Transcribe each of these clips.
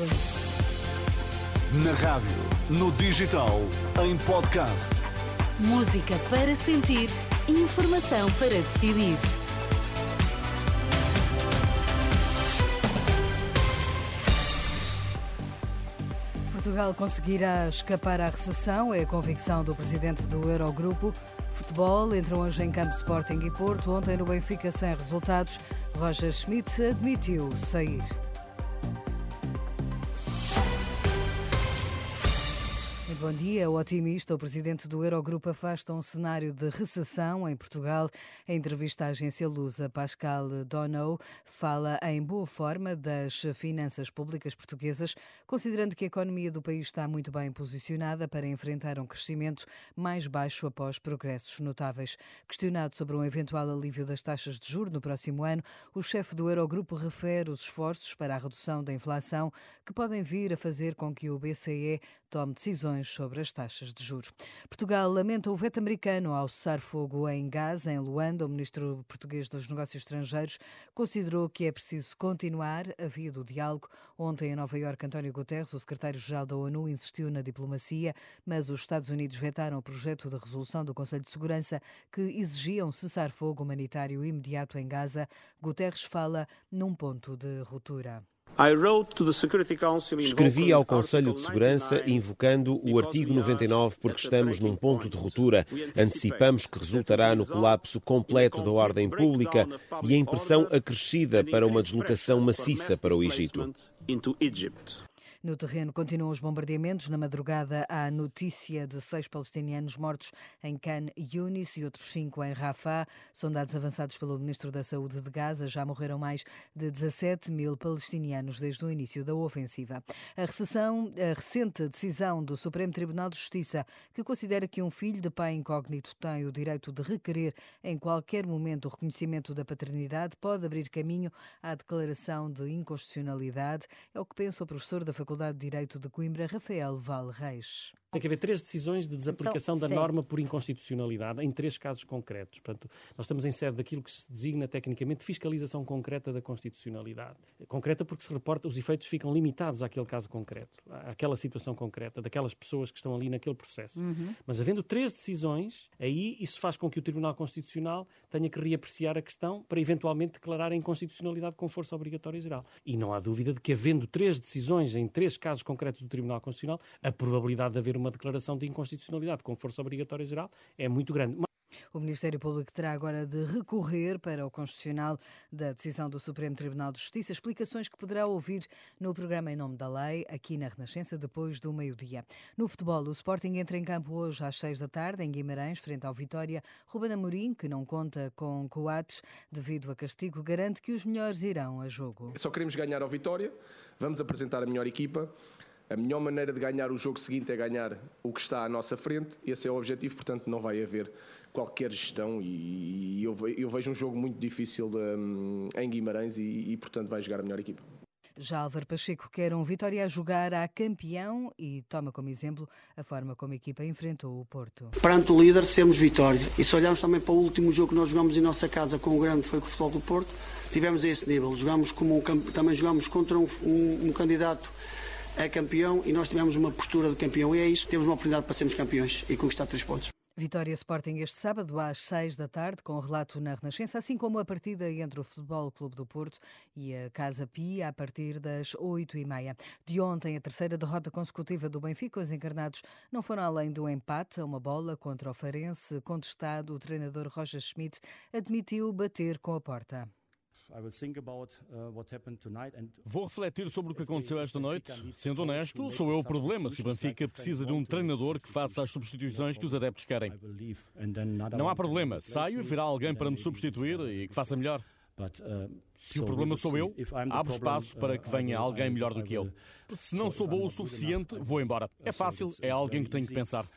Na rádio, no digital, em podcast. Música para sentir, informação para decidir. Portugal conseguirá escapar à recessão, é a convicção do presidente do Eurogrupo. Futebol entre hoje em campo Sporting e Porto. Ontem no Benfica sem resultados, Roger Schmidt admitiu sair. Bom dia. O otimista, o presidente do Eurogrupo, afasta um cenário de recessão em Portugal. Em entrevista à agência Lusa, Pascal Donou fala em boa forma das finanças públicas portuguesas, considerando que a economia do país está muito bem posicionada para enfrentar um crescimento mais baixo após progressos notáveis. Questionado sobre um eventual alívio das taxas de juros no próximo ano, o chefe do Eurogrupo refere os esforços para a redução da inflação que podem vir a fazer com que o BCE tome decisões sobre as taxas de juros. Portugal lamenta o veto americano ao cessar-fogo em Gaza, em Luanda. O ministro português dos Negócios Estrangeiros considerou que é preciso continuar a via do diálogo. Ontem, em Nova Iorque, António Guterres, o secretário-geral da ONU, insistiu na diplomacia, mas os Estados Unidos vetaram o projeto de resolução do Conselho de Segurança que exigia um cessar-fogo humanitário imediato em Gaza. Guterres fala num ponto de ruptura. Escrevi ao Conselho de Segurança invocando o artigo 99 porque estamos num ponto de ruptura. Antecipamos que resultará no colapso completo da ordem pública e a impressão acrescida para uma deslocação maciça para o Egito. No terreno continuam os bombardeamentos. Na madrugada há notícia de seis palestinianos mortos em Khan Yunis e outros cinco em Rafah. São dados avançados pelo Ministro da Saúde de Gaza. Já morreram mais de 17 mil palestinianos desde o início da ofensiva. A, recessão, a recente decisão do Supremo Tribunal de Justiça, que considera que um filho de pai incógnito tem o direito de requerer em qualquer momento o reconhecimento da paternidade, pode abrir caminho à declaração de inconstitucionalidade. É o que pensa o professor da Faculdade Faculdade de Direito de Coimbra, Rafael Val Reis. Tem que haver três decisões de desaplicação então, da norma por inconstitucionalidade em três casos concretos. Portanto, nós estamos em sede daquilo que se designa tecnicamente fiscalização concreta da constitucionalidade. Concreta porque se reporta, os efeitos ficam limitados àquele caso concreto, àquela situação concreta, daquelas pessoas que estão ali naquele processo. Uhum. Mas havendo três decisões, aí isso faz com que o Tribunal Constitucional tenha que reapreciar a questão para eventualmente declarar a inconstitucionalidade com força obrigatória geral. E não há dúvida de que, havendo três decisões em três casos concretos do Tribunal Constitucional, a probabilidade de haver uma declaração de inconstitucionalidade com força obrigatória geral é muito grande. O Ministério Público terá agora de recorrer para o Constitucional da decisão do Supremo Tribunal de Justiça, explicações que poderá ouvir no programa Em Nome da Lei, aqui na Renascença, depois do meio-dia. No futebol, o Sporting entra em campo hoje às seis da tarde, em Guimarães, frente ao Vitória. Ruben Amorim, que não conta com Coates devido a castigo, garante que os melhores irão a jogo. Só queremos ganhar ao Vitória, vamos apresentar a melhor equipa. A melhor maneira de ganhar o jogo seguinte é ganhar o que está à nossa frente. Esse é o objetivo, portanto, não vai haver qualquer gestão. E, eu, vejo um jogo muito difícil hum, em Guimarães e, e, portanto, vai jogar a melhor equipa. Já Álvaro Pacheco quer um Vitória a jogar a campeão e toma como exemplo a forma como a equipa enfrentou o Porto. Perante o líder, sermos Vitória. E se olharmos também para o último jogo que nós jogamos em nossa casa com o grande, foi com o futebol do Porto, tivemos a esse nível. Jogamos como um, também jogamos contra um, um, um candidato é campeão e nós tivemos uma postura de campeão. E é isso, temos uma oportunidade para sermos campeões e conquistar três pontos. Vitória Sporting este sábado às 6 da tarde, com relato na Renascença, assim como a partida entre o Futebol Clube do Porto e a Casa Pia a partir das 8 e meia. De ontem, a terceira derrota consecutiva do Benfica, os encarnados não foram além do empate a uma bola contra o Farense. Contestado, o treinador Roger Schmidt admitiu bater com a porta. Uh, Vou refletir sobre o que aconteceu esta noite. Sendo honesto, sou eu o problema se o Benfica precisa de um treinador que faça as substituições que os adeptos querem. Não há problema. Saio e virá alguém para me substituir e que faça melhor. Uh, se o problema sou eu, abro espaço para que uh, venha alguém melhor do que eu. Se não sou bom o suficiente, vou embora. É fácil, é alguém que tenho que pensar.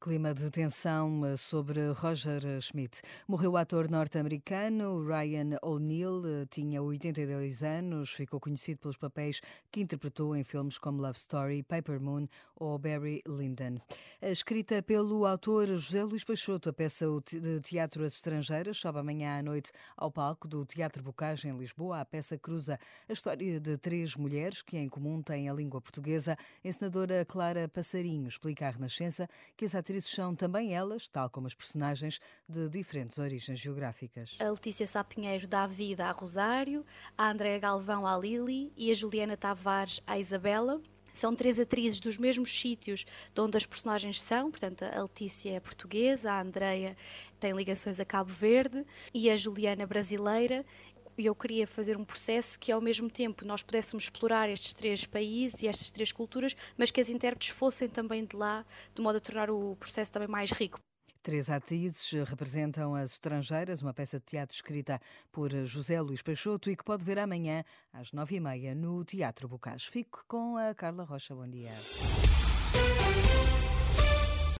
Clima de tensão eh, sobre Roger Schmidt. Morreu o ator norte-americano Ryan O'Neill, eh, tinha 82 anos, ficou conhecido pelos papéis que interpretou em filmes como Love Story, Paper Moon ou Barry Lyndon. Escrita pelo autor José Luís Peixoto, a peça de teatro As Estrangeiras sobe amanhã à noite ao palco do Teatro Bocage em Lisboa. A peça cruza a história de três mulheres que em comum têm a língua portuguesa. A encenadora Clara Passarinho explica à Renascença que as atrizes são também elas, tal como as personagens, de diferentes origens geográficas. A Letícia Sapinheiro dá vida a Rosário, a Andréa Galvão à Lili e a Juliana Tavares à Isabela. São três atrizes dos mesmos sítios de onde as personagens são, portanto, a Letícia é portuguesa, a Andreia tem ligações a Cabo Verde e a Juliana brasileira. E eu queria fazer um processo que, ao mesmo tempo, nós pudéssemos explorar estes três países e estas três culturas, mas que as intérpretes fossem também de lá, de modo a tornar o processo também mais rico. Três atrizes representam as estrangeiras, uma peça de teatro escrita por José Luís Peixoto e que pode ver amanhã às nove e meia no Teatro Bocage. Fico com a Carla Rocha. Bom dia.